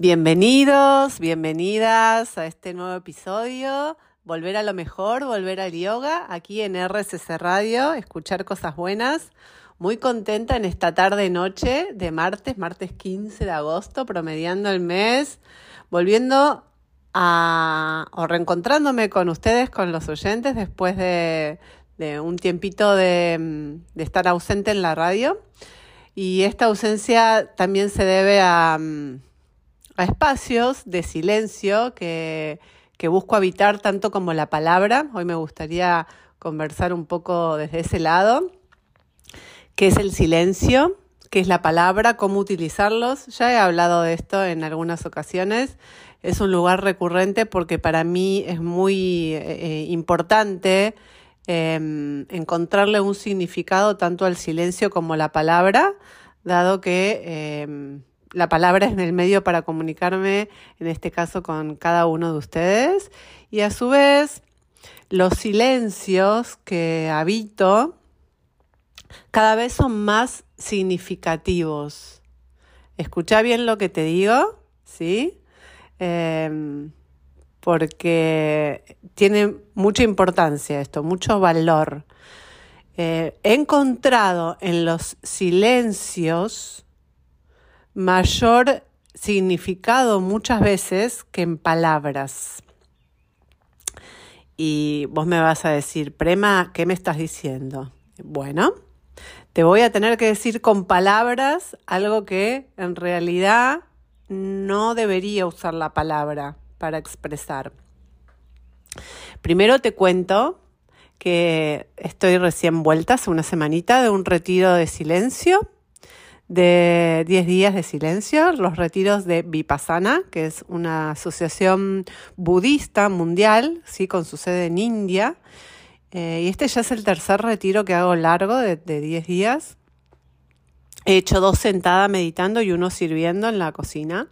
Bienvenidos, bienvenidas a este nuevo episodio. Volver a lo mejor, volver al yoga, aquí en RSS Radio, escuchar cosas buenas. Muy contenta en esta tarde noche de martes, martes 15 de agosto, promediando el mes, volviendo a, o reencontrándome con ustedes, con los oyentes, después de, un tiempito de, estar ausente en la radio. Y esta ausencia también se debe a espacios de silencio que, busco habitar tanto como la palabra. Hoy me gustaría conversar un poco desde ese lado, qué es el silencio, qué es la palabra, cómo utilizarlos. Ya he hablado de esto en algunas ocasiones. Es un lugar recurrente porque para mí es muy eh, importante em, encontrarle un significado tanto al silencio como a la palabra, dado que em, la palabra es el medio para comunicarme, en este caso con cada uno de ustedes. Y a su vez, los silencios que habito cada vez son más significativos. Escucha bien lo que te digo, ¿sí? Em, porque tiene mucha importancia esto, mucho valor. Eh, he encontrado en los silencios mayor significado muchas veces que en palabras. Y vos me vas a decir, Prema, ¿qué me estás diciendo? Bueno, te voy a tener que decir con palabras algo que en realidad no debería usar la palabra para expresar. Primero te cuento que estoy recién vuelta hace una semanita de un retiro de silencio de 10 días de silencio, los retiros de Vipassana, que es una asociación budista mundial, ¿sí? con su sede en India. Eh, y este ya es el tercer retiro que hago largo de, 10 días. He hecho dos sentadas meditando y uno sirviendo en la cocina.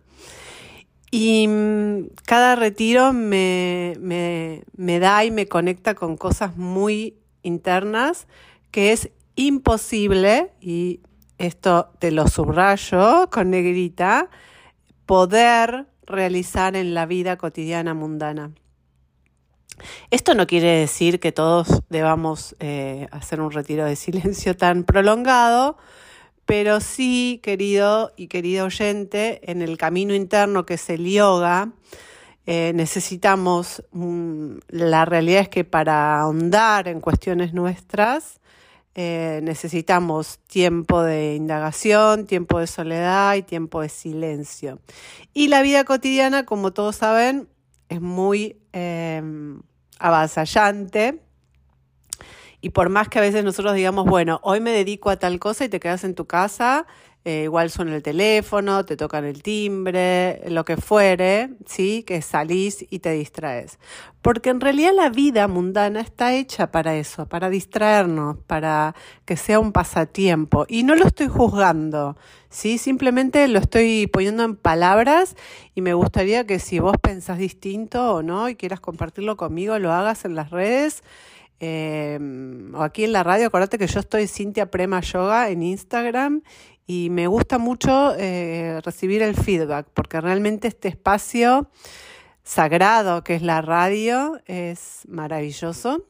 Y mm, cada retiro me, me, me da y me conecta con cosas muy internas que es imposible y esto te lo subrayo con negrita, poder realizar en la vida cotidiana mundana. Esto no quiere decir que todos debamos eh, hacer un retiro de silencio tan prolongado, pero sí, querido y querido oyente, en el camino interno que es el yoga, eh, necesitamos, la realidad es que para ahondar en cuestiones nuestras, eh, necesitamos tiempo de indagación, tiempo de soledad y tiempo de silencio. Y la vida cotidiana, como todos saben, es muy em, avasallante. Y por más que a veces nosotros digamos, bueno, hoy me dedico a tal cosa y te quedas en tu casa eh, igual suena el teléfono, te tocan el timbre, lo que fuere, ¿sí? Que salís y te distraes. Porque en realidad la vida mundana está hecha para eso, para distraernos, para que sea un pasatiempo. Y no lo estoy juzgando, ¿sí? Simplemente lo estoy poniendo en palabras y me gustaría que si vos pensás distinto o no y quieras compartirlo conmigo, lo hagas en las redes. Eh, o aquí en la radio, acuérdate que yo estoy Cintia Prema Yoga en Instagram y me gusta mucho eh, recibir el feedback porque realmente este espacio sagrado que es la radio es maravilloso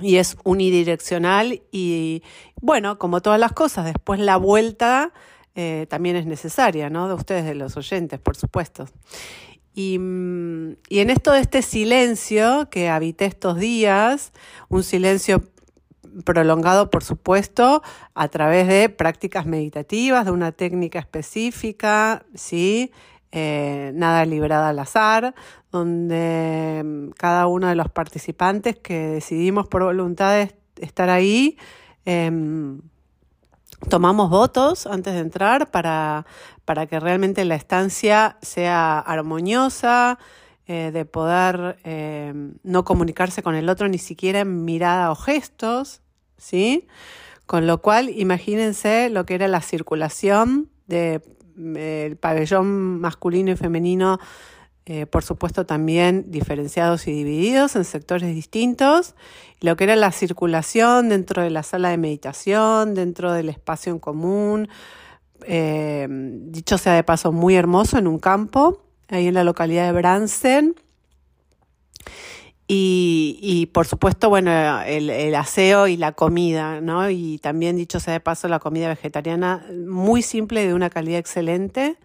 y es unidireccional y bueno, como todas las cosas, después la vuelta eh, también es necesaria, ¿no? De ustedes, de los oyentes, por supuesto. Y, y en esto de este silencio que habité estos días, un silencio prolongado, por supuesto, a través de prácticas meditativas, de una técnica específica, ¿sí? Eh, nada librada al azar, donde mm, cada uno de los participantes que decidimos por voluntad de estar ahí, em, tomamos votos antes de entrar para, para que realmente la estancia sea armoniosa, eh, de poder em, no comunicarse con el otro ni siquiera en mirada o gestos, ¿sí? Con lo cual, imagínense lo que era la circulación del de, pabellón masculino y femenino, eh, por supuesto también diferenciados y divididos en sectores distintos, lo que era la circulación dentro de la sala de meditación, dentro del espacio en común, eh, dicho sea de paso, muy hermoso en un campo, ahí en la localidad de Bransen. Y, por supuesto, bueno, el, aseo y la comida, ¿no? Y también, dicho sea de paso, la comida vegetariana muy simple y de una calidad excelente.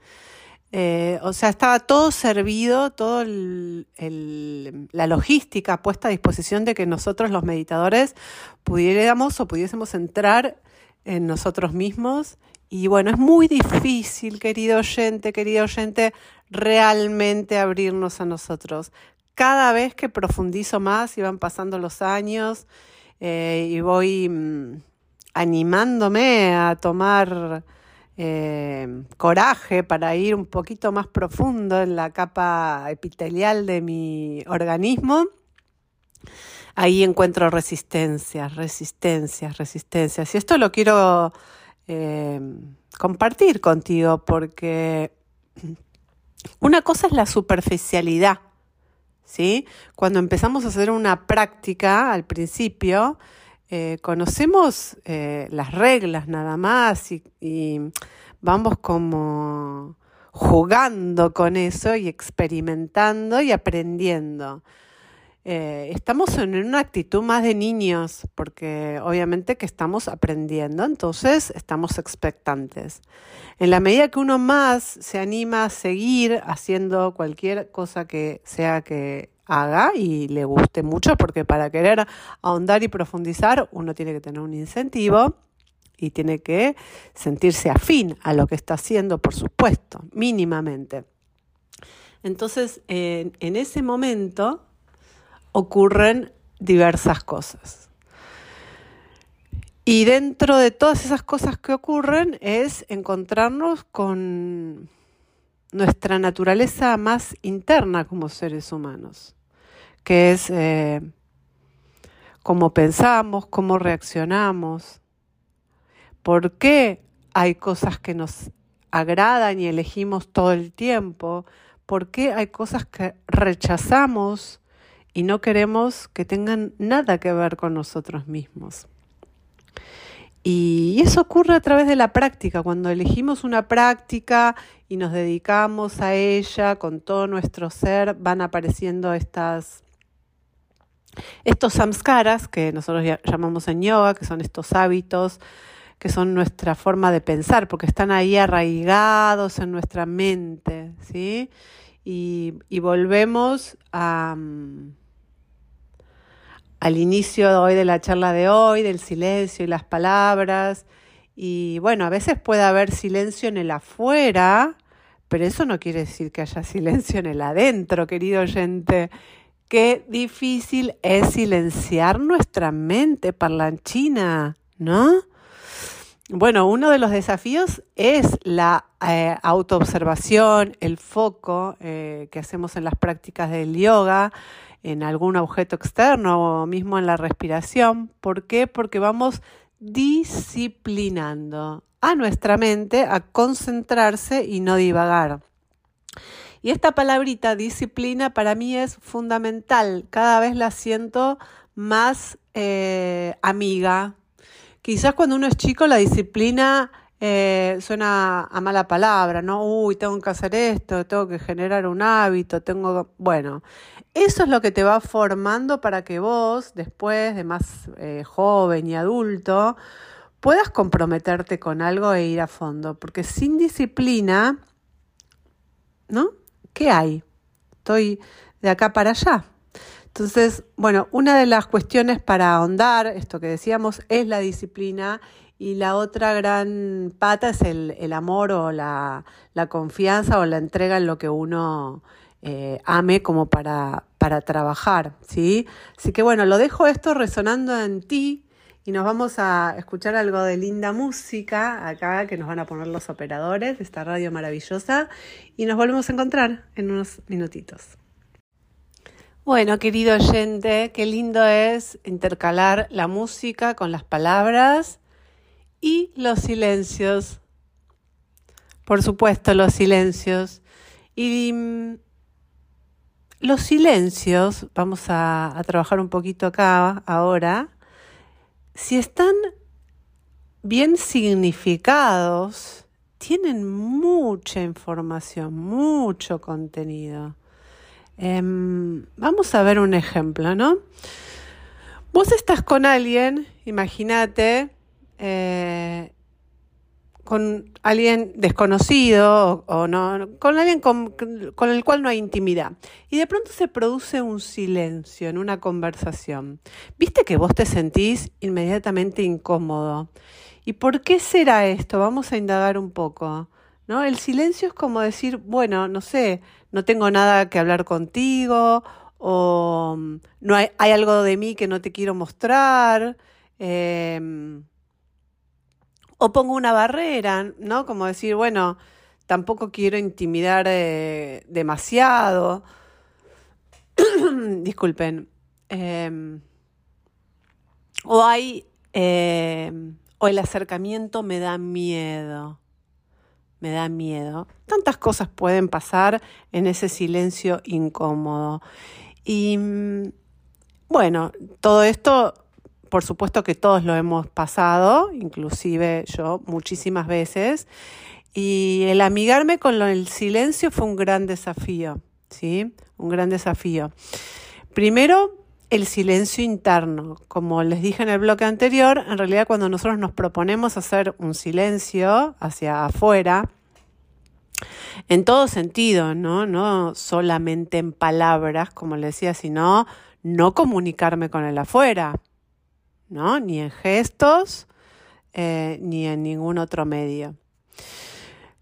Eh, o sea, estaba todo servido, toda la logística puesta a disposición de que nosotros los meditadores pudiéramos o pudiésemos entrar en nosotros mismos. Y bueno, es muy difícil, querido oyente, querido oyente, realmente abrirnos a nosotros cada vez que profundizo más y van pasando los años eh, y voy mm, animándome a tomar eh, coraje para ir un poquito más profundo en la capa epitelial de mi organismo, ahí encuentro resistencias, resistencias, resistencias. Y esto lo quiero eh, compartir contigo porque una cosa es la superficialidad ¿sí? Cuando empezamos a hacer una práctica al principio, eh, conocemos eh, las reglas nada más y, vamos como jugando con eso y experimentando y aprendiendo. Eh, estamos en una actitud más de niños, porque obviamente que estamos aprendiendo, entonces estamos expectantes. En la medida que uno más se anima a seguir haciendo cualquier cosa que sea que haga y le guste mucho, porque para querer ahondar y profundizar uno tiene que tener un incentivo y tiene que sentirse afín a lo que está haciendo, por supuesto, mínimamente. Entonces, en ese momento, ocurren diversas cosas. Y dentro de todas esas cosas que ocurren es encontrarnos con nuestra naturaleza más interna como seres humanos, que es eh, cómo pensamos, cómo reaccionamos, por qué hay cosas que nos agradan y elegimos todo el tiempo, por qué hay cosas que rechazamos y no queremos que tengan nada que ver con nosotros mismos. Y eso ocurre a través de la práctica, cuando elegimos una práctica y nos dedicamos a ella con todo nuestro ser, van apareciendo estas, estos samskaras que nosotros llamamos en yoga, que son estos hábitos, que son nuestra forma de pensar, porque están ahí arraigados en nuestra mente, ¿sí? Y, y volvemos a, al inicio de hoy de la charla de hoy, del silencio y las palabras. Y bueno, a veces puede haber silencio en el afuera, pero eso no quiere decir que haya silencio en el adentro, querido oyente. Qué difícil es silenciar nuestra mente parlanchina, ¿no? Bueno, uno de los desafíos es la eh, autoobservación, el foco eh, que hacemos en las prácticas del yoga, en algún objeto externo o mismo en la respiración. ¿Por qué? Porque vamos disciplinando a nuestra mente a concentrarse y no divagar. Y esta palabrita disciplina para mí es fundamental. Cada vez la siento más eh, amiga. Quizás cuando uno es chico la disciplina eh, suena a mala palabra, ¿no? Uy, tengo que hacer esto, tengo que generar un hábito, tengo... Bueno, eso es lo que te va formando para que vos, después de más eh, joven y adulto, puedas comprometerte con algo e ir a fondo. Porque sin disciplina, ¿no? ¿Qué hay? Estoy de acá para allá. Entonces, bueno, una de las cuestiones para ahondar, esto que decíamos, es la disciplina y la otra gran pata es el, amor o la, la, confianza o la entrega en lo que uno eh, ame como para, para trabajar, ¿sí? Así que bueno, lo dejo esto resonando en ti y nos vamos a escuchar algo de linda música acá que nos van a poner los operadores de esta radio maravillosa y nos volvemos a encontrar en unos minutitos. Bueno, querido oyente, qué lindo es intercalar la música con las palabras y los silencios. Por supuesto, los silencios. Y mm, los silencios, vamos a, trabajar un poquito acá ahora, si están bien significados tienen mucha información, mucho contenido. Em, vamos a ver un ejemplo, ¿no? Vos estás con alguien, imagínate, eh, con alguien desconocido o, no, con alguien con, con, el cual no hay intimidad. Y de pronto se produce un silencio en una conversación. ¿Viste que vos te sentís inmediatamente incómodo? ¿Y por qué será esto? Vamos a indagar un poco. ¿no? El silencio es como decir, bueno, no sé, no tengo nada que hablar contigo o no hay, algo de mí que no te quiero mostrar. Eh, o pongo una barrera, ¿no? Como decir, bueno, tampoco quiero intimidar eh, demasiado. Disculpen. Em, o hay, em, o el acercamiento me da miedo. Me da miedo. Tantas cosas pueden pasar en ese silencio incómodo. Y mm, bueno, todo esto por supuesto que todos lo hemos pasado, inclusive yo muchísimas veces, y el amigarme con el silencio fue un gran desafío, ¿sí? Un gran desafío. Primero, el silencio interno. Como les dije en el bloque anterior, en realidad cuando nosotros nos proponemos hacer un silencio hacia afuera, en todo sentido, ¿no? No solamente en palabras, como les decía, sino no comunicarme con el afuera. ¿No? Ni en gestos, eh, ni en ningún otro medio.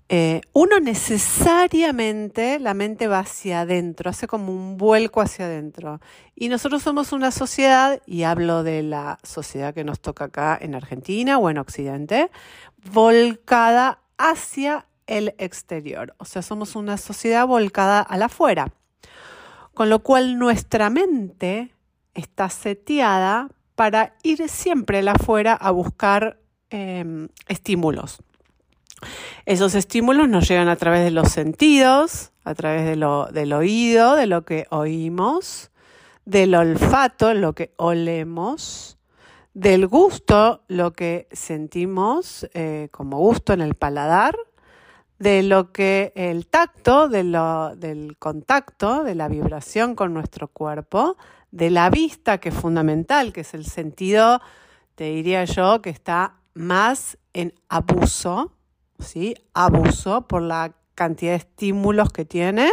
Eh, uno necesariamente, la mente va hacia adentro, hace como un vuelco hacia adentro. Y nosotros somos una sociedad, y hablo de la sociedad que nos toca acá en Argentina o en Occidente, volcada hacia el exterior. O sea, somos una sociedad volcada a la afuera. Con lo cual nuestra mente está seteada para ir siempre afuera a buscar em, estímulos. Esos estímulos nos llegan a través de los sentidos, a través de lo, del oído, de lo que oímos, del olfato, lo que olemos, del gusto, lo que sentimos eh, como gusto en el paladar, de lo que el tacto, del contacto, de la vibración con nuestro cuerpo, de la vista, que es fundamental, que es el sentido, te diría yo, que está más en abuso, ¿sí? Abuso por la cantidad de estímulos que tiene.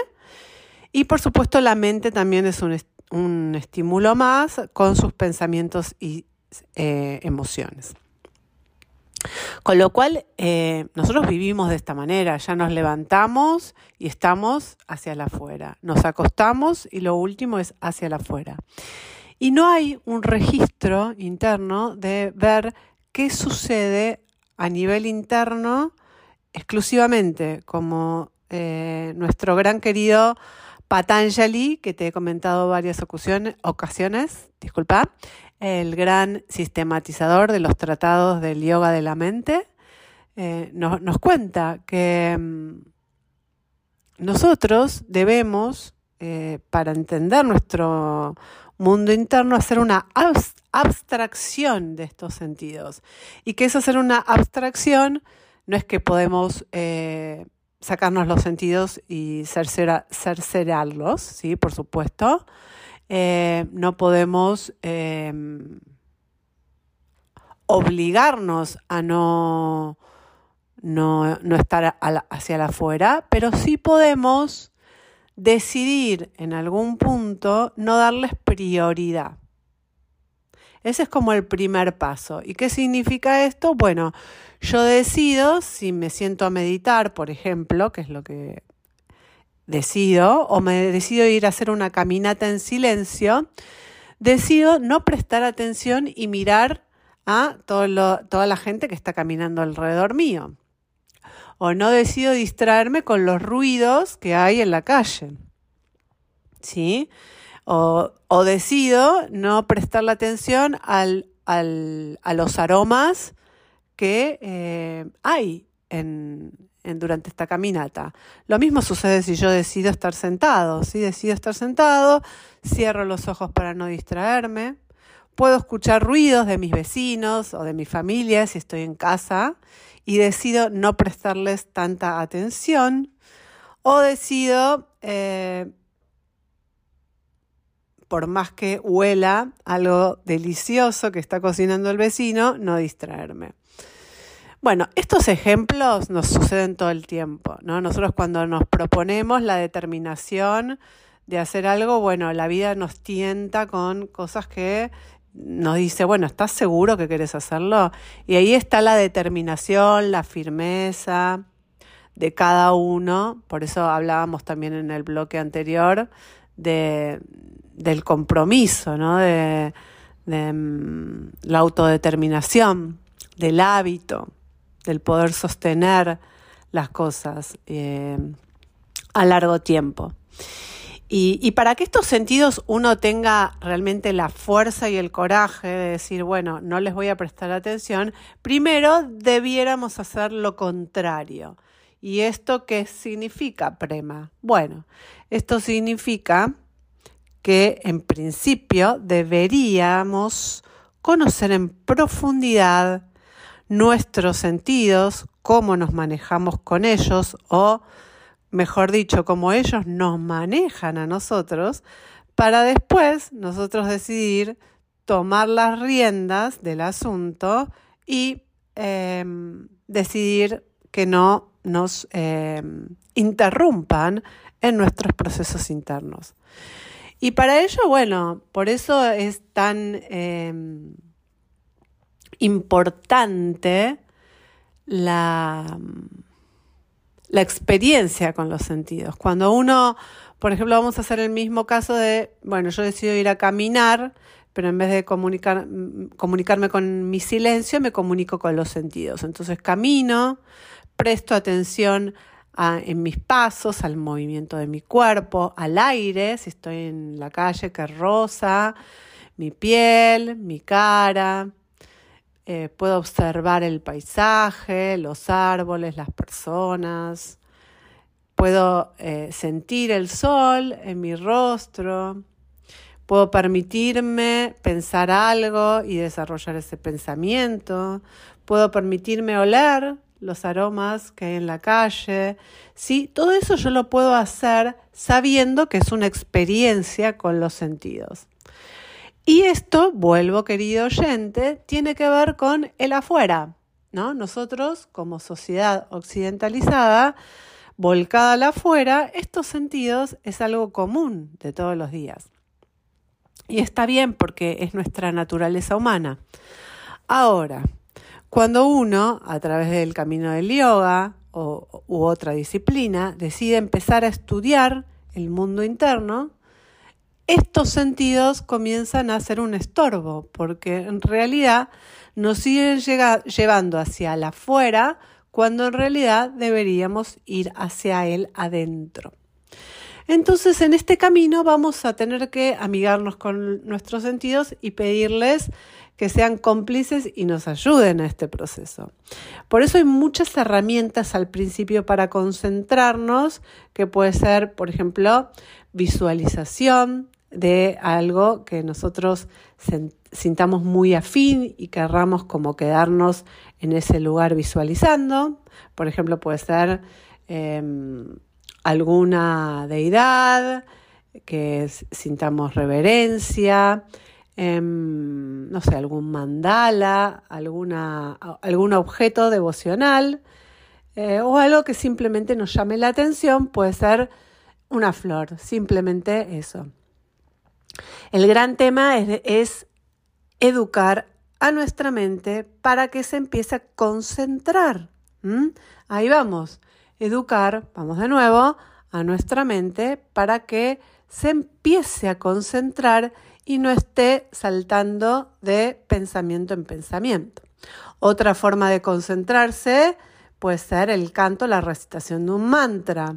Y por supuesto la mente también es un, un estímulo más con sus pensamientos y eh, emociones. Con lo cual, eh, nosotros vivimos de esta manera, ya nos levantamos y estamos hacia la afuera, nos acostamos y lo último es hacia la afuera. Y no hay un registro interno de ver qué sucede a nivel interno exclusivamente, como eh, nuestro gran querido Patanjali, que te he comentado varias ocasiones, ocasiones disculpa, el gran sistematizador de los tratados del yoga de la mente, eh, nos, cuenta que mm, nosotros debemos, eh, para entender nuestro mundo interno, hacer una abstracción de estos sentidos. Y que es hacer una abstracción no es que podemos eh, sacarnos los sentidos y cercerarlos, ¿sí? Por supuesto, eh, no podemos em, obligarnos a no, no, estar hacia la afuera, pero sí podemos decidir en algún punto no darles prioridad. Ese es como el primer paso. ¿Y qué significa esto? Bueno, yo decido si me siento a meditar, por ejemplo, que es lo que decido o me decido ir a hacer una caminata en silencio, decido no prestar atención y mirar a toda la gente que está caminando alrededor mío. O no decido distraerme con los ruidos que hay en la calle. ¿Sí? O, decido no prestar la atención al, a los aromas que eh, hay en, durante esta caminata. Lo mismo sucede si yo decido estar sentado. Si decido estar sentado, cierro los ojos para no distraerme. Puedo escuchar ruidos de mis vecinos o de mi familia si estoy en casa y decido no prestarles tanta atención o decido, eh, por más que huela algo delicioso que está cocinando el vecino, no distraerme. Bueno, estos ejemplos nos suceden todo el tiempo, ¿no? Nosotros cuando nos proponemos la determinación de hacer algo, bueno, la vida nos tienta con cosas que nos dice, bueno, ¿estás seguro que quieres hacerlo? Y ahí está la determinación, la firmeza de cada uno. Por eso hablábamos también en el bloque anterior de, del compromiso, ¿no? de, mm, la autodeterminación, del hábito, del poder sostener las cosas eh, a largo tiempo. Y, para que estos sentidos uno tenga realmente la fuerza y el coraje de decir, bueno, no les voy a prestar atención, primero debiéramos hacer lo contrario. ¿Y esto qué significa, Prema? Bueno, esto significa que en principio deberíamos conocer en profundidad nuestros sentidos, cómo nos manejamos con ellos o mejor dicho, como ellos nos manejan a nosotros, para después nosotros decidir tomar las riendas del asunto y em, decidir que no nos em, interrumpan en nuestros procesos internos. Y para ello, bueno, por eso es tan em, importante la la experiencia con los sentidos. Cuando uno, por ejemplo, vamos a hacer el mismo caso de, bueno, yo decido ir a caminar, pero en vez de comunicar, comunicarme con mi silencio, me comunico con los sentidos. Entonces camino, presto atención en mis pasos, al movimiento de mi cuerpo, al aire, si estoy en la calle que rosa, mi piel, mi cara, eh, puedo observar el paisaje, los árboles, las personas. Puedo eh, sentir el sol en mi rostro. Puedo permitirme pensar algo y desarrollar ese pensamiento. Puedo permitirme oler los aromas que hay en la calle. Sí, todo eso yo lo puedo hacer sabiendo que es una experiencia con los sentidos. Y esto, vuelvo querido oyente, tiene que ver con el afuera, ¿no? Nosotros, como sociedad occidentalizada, volcada al afuera, estos sentidos es algo común de todos los días. Y está bien porque es nuestra naturaleza humana. Ahora, cuando uno, a través del camino del yoga o, u otra disciplina, decide empezar a estudiar el mundo interno, estos sentidos comienzan a ser un estorbo, porque en realidad nos siguen llevando hacia el afuera cuando en realidad deberíamos ir hacia el adentro. Entonces, en este camino vamos a tener que amigarnos con nuestros sentidos y pedirles que sean cómplices y nos ayuden a este proceso. Por eso hay muchas herramientas al principio para concentrarnos, que puede ser, por ejemplo, visualización, de algo que nosotros sintamos muy afín y querramos como quedarnos en ese lugar visualizando. Por ejemplo, puede ser em, alguna deidad que sintamos reverencia, em, no sé, algún mandala, alguna, algún objeto devocional eh, o algo que simplemente nos llame la atención, puede ser una flor, simplemente eso. El gran tema es, educar a nuestra mente para que se empiece a concentrar. Ahí vamos, educar, vamos de nuevo, a nuestra mente para que se empiece a concentrar y no esté saltando de pensamiento en pensamiento. Otra forma de concentrarse puede ser el canto, la recitación de un mantra,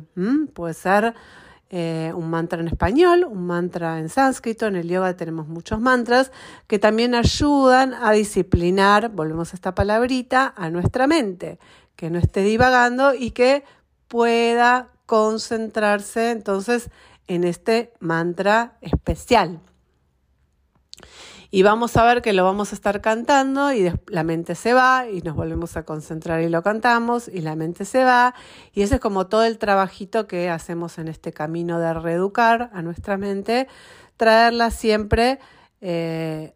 puede ser eh, un mantra en español, un mantra en sánscrito, en el yoga tenemos muchos mantras que también ayudan a disciplinar, volvemos a esta palabrita, a nuestra mente, que no esté divagando y que pueda concentrarse entonces en este mantra especial. Y vamos a ver que lo vamos a estar cantando y la mente se va y nos volvemos a concentrar y lo cantamos y la mente se va. Y ese es como todo el trabajito que hacemos en este camino de reeducar a nuestra mente, traerla siempre. Eh,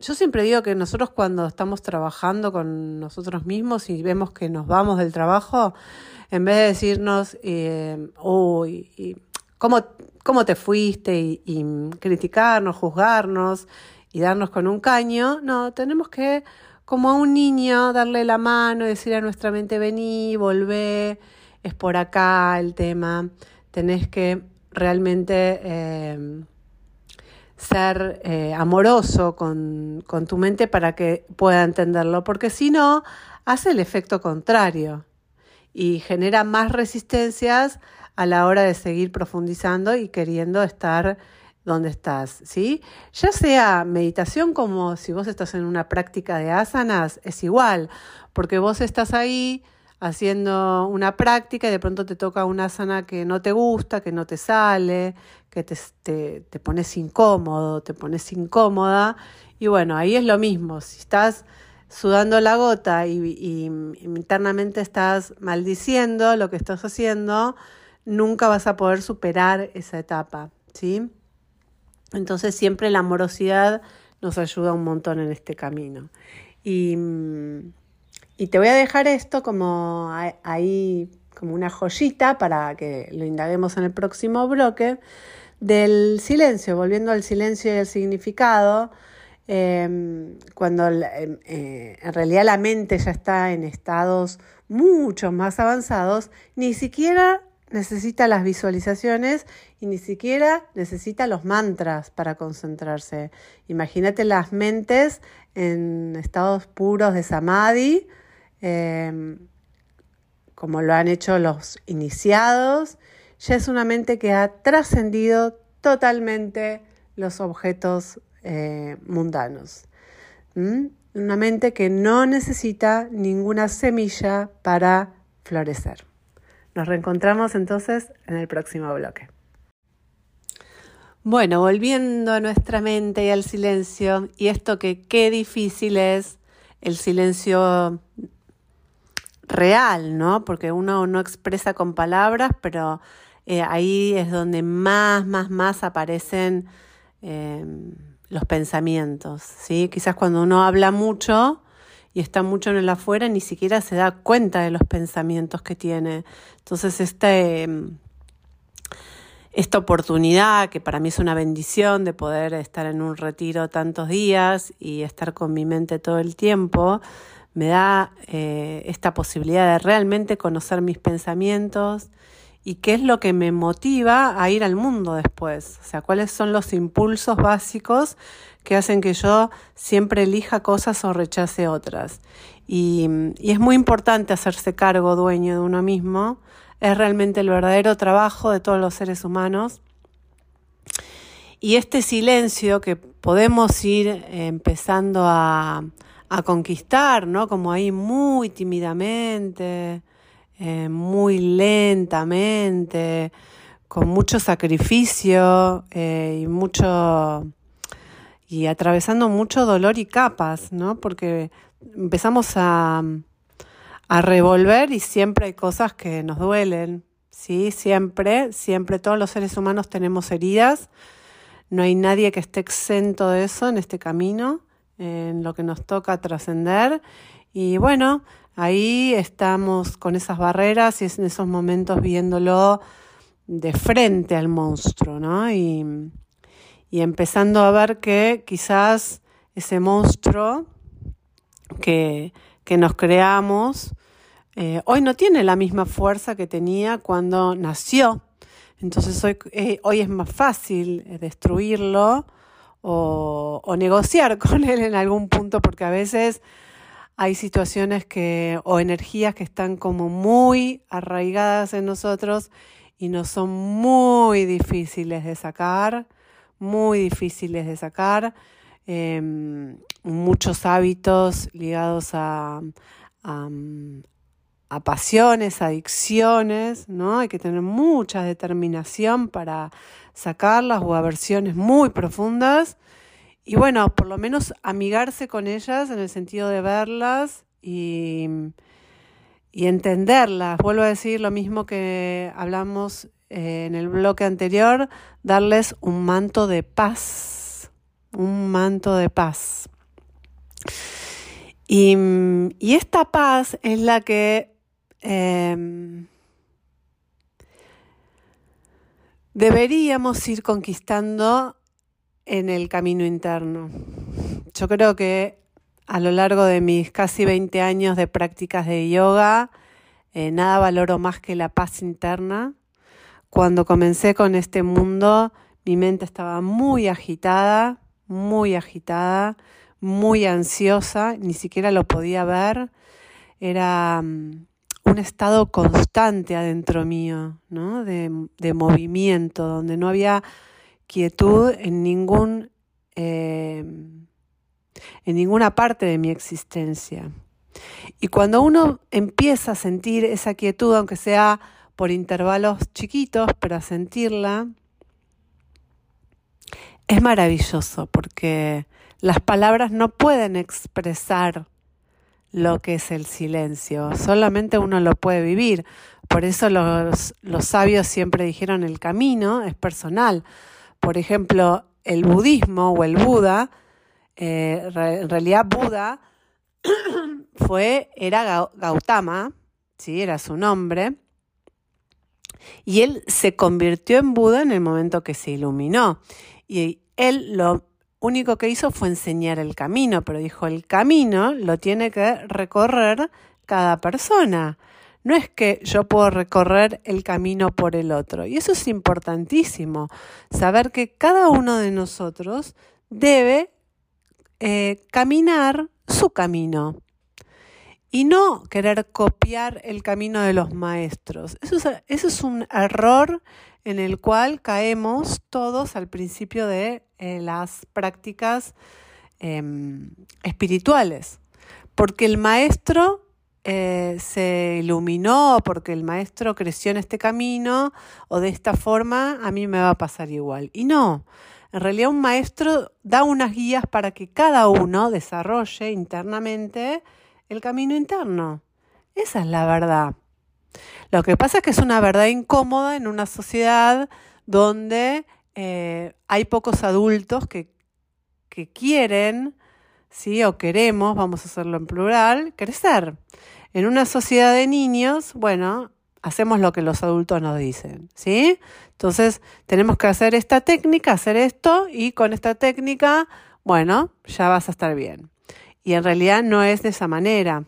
yo siempre digo que nosotros cuando estamos trabajando con nosotros mismos y vemos que nos vamos del trabajo, en vez de decirnos, eh, uy, ¿cómo, ¿cómo, te fuiste? Y, y criticarnos, juzgarnos, y darnos con un caño, no, tenemos que, como a un niño, darle la mano decir a nuestra mente, vení, volvé, es por acá el tema, tenés que realmente eh, ser eh, amoroso con, con tu mente para que pueda entenderlo, porque si no, hace el efecto contrario y genera más resistencias a la hora de seguir profundizando y queriendo estar donde estás, ¿sí? Ya sea meditación como si vos estás en una práctica de asanas, es igual, porque vos estás ahí haciendo una práctica y de pronto te toca una asana que no te gusta, que no te sale, que te, te, te pones incómodo, te pones incómoda. Y bueno, ahí es lo mismo, si estás sudando la gota y, y internamente estás maldiciendo lo que estás haciendo, nunca vas a poder superar esa etapa, ¿sí? Entonces siempre la amorosidad nos ayuda un montón en este camino. Y, te voy a dejar esto como ahí, como una joyita para que lo indaguemos en el próximo bloque, del silencio, volviendo al silencio y el significado. Em, cuando em, eh, en realidad la mente ya está en estados mucho más avanzados, ni siquiera necesita las visualizaciones y ni siquiera necesita los mantras para concentrarse. Imagínate las mentes en estados puros de samadhi, em, como lo han hecho los iniciados. Ya es una mente que ha trascendido totalmente los objetos eh, mundanos. Una mente que no necesita ninguna semilla para florecer. Nos reencontramos entonces en el próximo bloque. Bueno, volviendo a nuestra mente y al silencio, y esto que qué difícil es el silencio real, ¿no? Porque uno no expresa con palabras, pero eh, ahí es donde más, más, más aparecen em, los pensamientos, ¿sí? Quizás cuando uno habla mucho, y está mucho en el afuera, ni siquiera se da cuenta de los pensamientos que tiene. Entonces, este, esta oportunidad, que para mí es una bendición de poder estar en un retiro tantos días y estar con mi mente todo el tiempo, me da eh, esta posibilidad de realmente conocer mis pensamientos y qué es lo que me motiva a ir al mundo después. O sea, cuáles son los impulsos básicos que hacen que yo siempre elija cosas o rechace otras. Y, es muy importante hacerse cargo dueño de uno mismo. Es realmente el verdadero trabajo de todos los seres humanos. Y este silencio que podemos ir empezando a, conquistar, ¿no? Como ahí muy tímidamente, eh, muy lentamente, con mucho sacrificio eh, y mucho y atravesando mucho dolor y capas, ¿no? Porque empezamos a, a revolver y siempre hay cosas que nos duelen, ¿sí? Siempre, siempre todos los seres humanos tenemos heridas, no hay nadie que esté exento de eso en este camino, en lo que nos toca trascender. Y bueno, ahí estamos con esas barreras y en esos momentos viéndolo de frente al monstruo, ¿no? Y, y empezando a ver que quizás ese monstruo que, nos creamos eh, hoy no tiene la misma fuerza que tenía cuando nació. Entonces hoy, eh, hoy es más fácil eh, destruirlo o, o, negociar con él en algún punto porque a veces hay situaciones que o energías que están como muy arraigadas en nosotros y nos son muy difíciles de sacar muy difíciles de sacar, em, muchos hábitos ligados a, a, pasiones, adicciones, ¿no? Hay que tener mucha determinación para sacarlas o aversiones muy profundas y bueno, por lo menos amigarse con ellas en el sentido de verlas y, y entenderlas. Vuelvo a decir lo mismo que hablamos eh, en el bloque anterior, darles un manto de paz, un manto de paz. Y, esta paz es la que em, deberíamos ir conquistando en el camino interno. Yo creo que a lo largo de mis casi 20 años de prácticas de yoga, eh, nada valoro más que la paz interna. Cuando comencé con este mundo, mi mente estaba muy agitada, muy agitada, muy ansiosa, ni siquiera lo podía ver. Era mm, un estado constante adentro mío, ¿no? de, de movimiento, donde no había quietud en ningún eh, en ninguna parte de mi existencia. Y cuando uno empieza a sentir esa quietud, aunque sea por intervalos chiquitos, pero a sentirla, es maravilloso porque las palabras no pueden expresar lo que es el silencio, solamente uno lo puede vivir. Por eso los, los sabios siempre dijeron el camino es personal. Por ejemplo, el budismo o el Buda, eh, en realidad Buda fue, era Gautama, ¿sí? era su nombre, y él se convirtió en Buda en el momento que se iluminó. Y él lo único que hizo fue enseñar el camino, pero dijo, el camino lo tiene que recorrer cada persona. No es que yo puedo recorrer el camino por el otro. Y eso es importantísimo, saber que cada uno de nosotros debe eh, caminar su camino y no querer copiar el camino de los maestros. Eso es, un error en el cual caemos todos al principio de eh, las prácticas em, espirituales, porque el maestro eh, se iluminó porque el maestro creció en este camino o de esta forma, a mí me va a pasar igual. Y no, en realidad un maestro da unas guías para que cada uno desarrolle internamente el camino interno. Esa es la verdad. Lo que pasa es que es una verdad incómoda en una sociedad donde eh, hay pocos adultos que, que quieren, ¿sí? o queremos, vamos a hacerlo en plural, crecer. En una sociedad de niños, bueno, hacemos lo que los adultos nos dicen, ¿sí? Entonces, tenemos que hacer esta técnica, hacer esto y con esta técnica, bueno, ya vas a estar bien. Y en realidad no es de esa manera.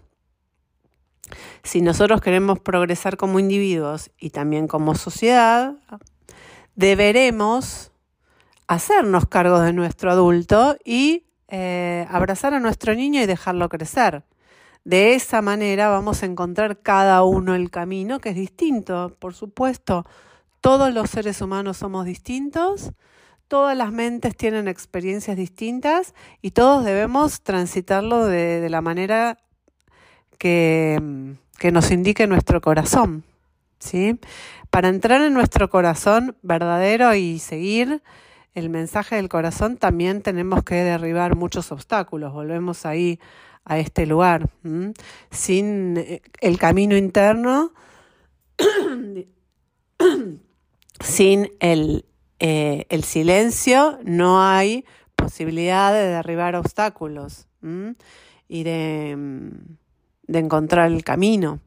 Si nosotros queremos progresar como individuos y también como sociedad, deberemos hacernos cargo de nuestro adulto y eh, abrazar a nuestro niño y dejarlo crecer. De esa manera vamos a encontrar cada uno el camino que es distinto, por supuesto. Todos los seres humanos somos distintos, todas las mentes tienen experiencias distintas y todos debemos transitarlo de, la manera que, que, nos indique nuestro corazón. ¿sí? Para entrar en nuestro corazón verdadero y seguir el mensaje del corazón también tenemos que derribar muchos obstáculos. Volvemos ahí a este lugar. Sin eh, el camino interno, sin el, eh, el, silencio, no hay posibilidad de derribar obstáculos y de, de encontrar el camino.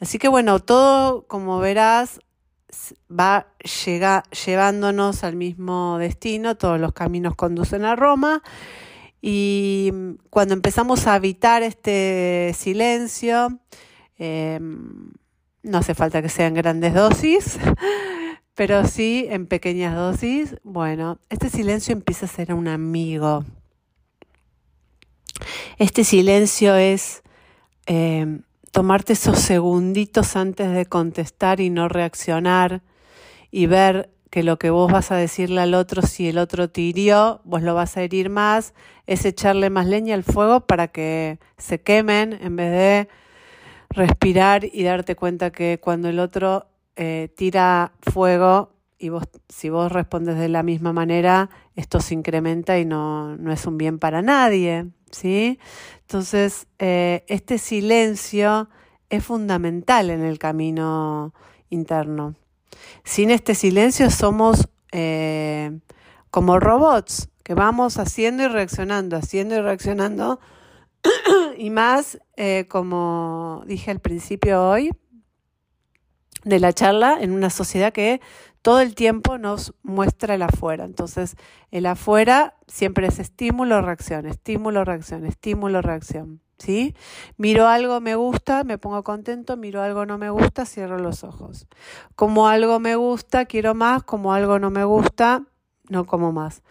Así que bueno, todo, como verás, va llevándonos al mismo destino, todos los caminos conducen a Roma y cuando empezamos a habitar este silencio, em, no hace falta que sean grandes dosis, pero sí en pequeñas dosis, bueno, este silencio empieza a ser un amigo. Este silencio es em, tomarte esos segunditos antes de contestar y no reaccionar y ver que lo que vos vas a decirle al otro, si el otro te hirió, vos lo vas a herir más, es echarle más leña al fuego para que se quemen en vez de respirar y darte cuenta que cuando el otro eh, tira fuego, y vos, si vos respondes de la misma manera, esto se incrementa y no, no es un bien para nadie, ¿sí? Entonces, eh, este silencio es fundamental en el camino interno. Sin este silencio somos eh, como robots que vamos haciendo y reaccionando, haciendo y reaccionando, y más, eh, como dije al principio hoy de la charla, en una sociedad que todo el tiempo nos muestra el afuera. Entonces, el afuera siempre es estímulo, reacción, estímulo, reacción, estímulo, reacción. ¿Sí? Miro algo, me gusta, me pongo contento, miro algo, no me gusta, cierro los ojos. Como algo me gusta, quiero más, como algo no me gusta, no como más.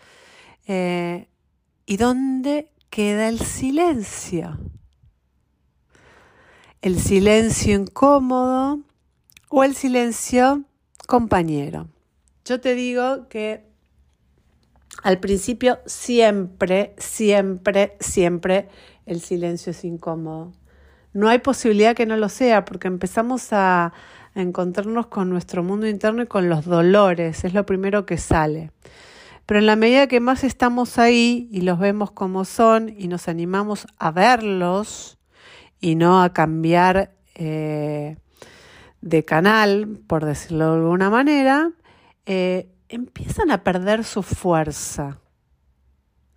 Eh, ¿Y dónde queda el silencio? El silencio incómodo o el silencio compañero. Yo te digo que al principio siempre, siempre, siempre el silencio es incómodo. No hay posibilidad que no lo sea porque empezamos a, encontrarnos con nuestro mundo interno y con los dolores, es lo primero que sale. Pero en la medida que más estamos ahí y los vemos como son y nos animamos a verlos y no a cambiar eh, de canal, por decirlo de alguna manera, eh, empiezan a perder su fuerza.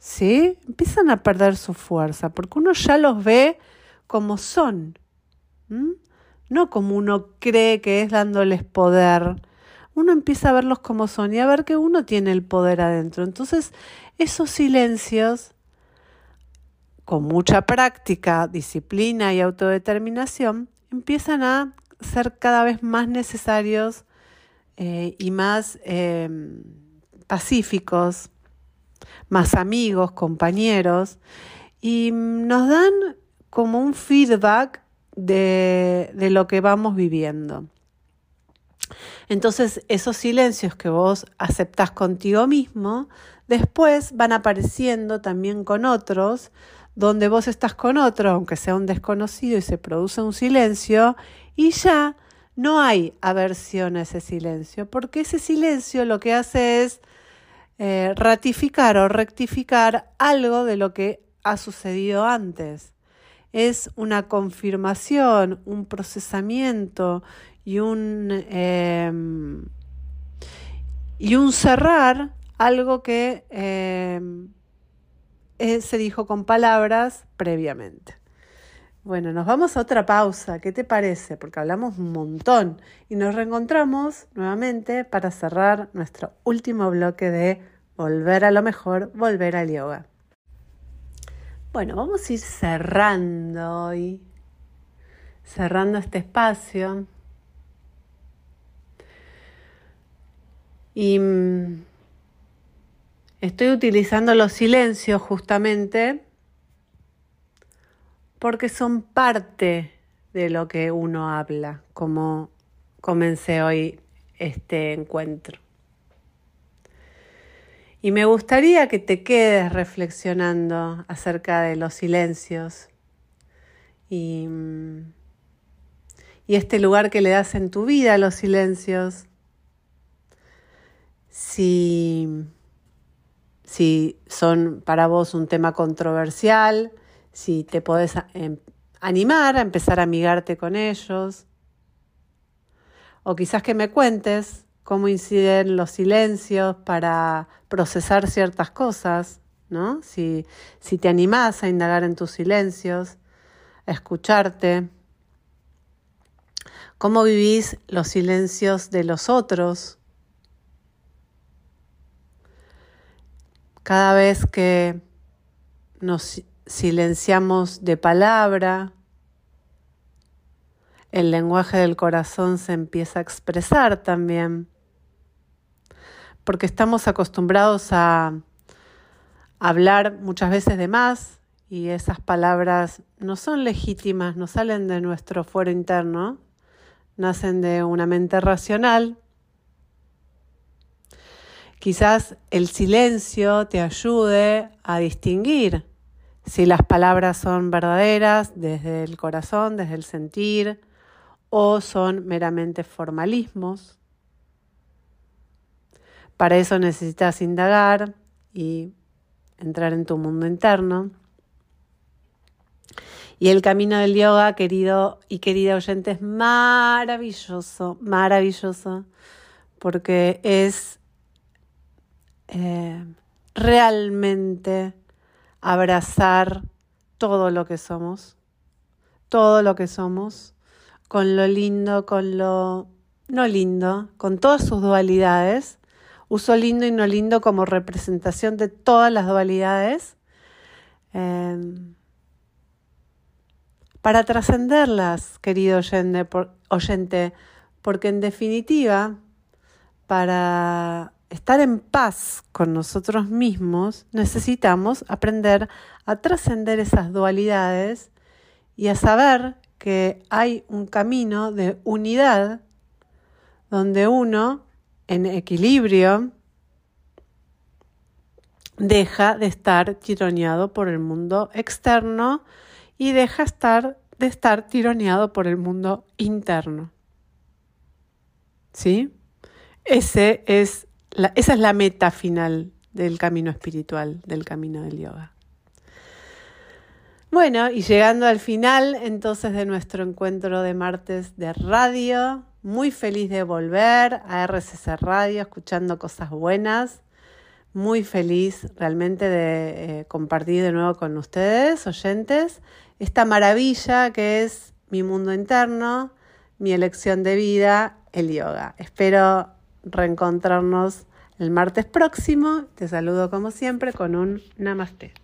¿Sí? Empiezan a perder su fuerza, porque uno ya los ve como son, no como uno cree que es dándoles poder. Uno empieza a verlos como son y a ver que uno tiene el poder adentro. Entonces, esos silencios, con mucha práctica, disciplina y autodeterminación, empiezan a ser cada vez más necesarios eh, y más em, pacíficos, más amigos, compañeros, y nos dan como un feedback de, de lo que vamos viviendo. Entonces, esos silencios que vos aceptás contigo mismo, después van apareciendo también con otros, donde vos estás con otro, aunque sea un desconocido, y se produce un silencio, y ya no hay aversión a ese silencio, porque ese silencio lo que hace es eh, ratificar o rectificar algo de lo que ha sucedido antes. Es una confirmación, un procesamiento y un, em, y un cerrar algo que em, eh, se dijo con palabras previamente. Bueno, nos vamos a otra pausa. ¿Qué te parece? Porque hablamos un montón y nos reencontramos nuevamente para cerrar nuestro último bloque de volver a lo mejor, volver al yoga. Bueno, vamos a ir cerrando hoy, cerrando este espacio. Y mm, estoy utilizando los silencios justamente porque son parte de lo que uno habla, como comencé hoy este encuentro. Y me gustaría que te quedes reflexionando acerca de los silencios y, y, este lugar que le das en tu vida a los silencios. Si, si son para vos un tema controversial, si te podés em, animar a empezar a amigarte con ellos. O quizás que me cuentes cómo inciden los silencios para procesar ciertas cosas, ¿no? Si, si te animás a indagar en tus silencios, a escucharte. ¿Cómo vivís los silencios de los otros? Cada vez que nos silenciamos de palabra, el lenguaje del corazón se empieza a expresar también, porque estamos acostumbrados a hablar muchas veces de más y esas palabras no son legítimas, no salen de nuestro fuero interno, nacen de una mente racional. Quizás el silencio te ayude a distinguir si las palabras son verdaderas desde el corazón, desde el sentir, o son meramente formalismos. Para eso necesitas indagar y entrar en tu mundo interno. Y el camino del yoga, querido y querida oyente, es maravilloso, maravilloso, porque es eh, realmente abrazar todo lo que somos, todo lo que somos, con lo lindo, con lo no lindo, con todas sus dualidades. Uso lindo y no lindo como representación de todas las dualidades. Em, para trascenderlas, querido oyente, porque en definitiva, para estar en paz con nosotros mismos, necesitamos aprender a trascender esas dualidades y a saber que hay un camino de unidad donde uno, en equilibrio, deja de estar tironeado por el mundo externo y deja estar, de estar tironeado por el mundo interno. ¿Sí? Ese es esa es la meta final del camino espiritual, del camino del yoga. Bueno, y llegando al final entonces de nuestro encuentro de martes de radio, muy feliz de volver a RCC Radio, escuchando cosas buenas, muy feliz realmente de eh, compartir de nuevo con ustedes, oyentes, esta maravilla que es mi mundo interno, mi elección de vida, el yoga. Espero reencontrarnos el martes próximo. Te saludo como siempre con un namaste.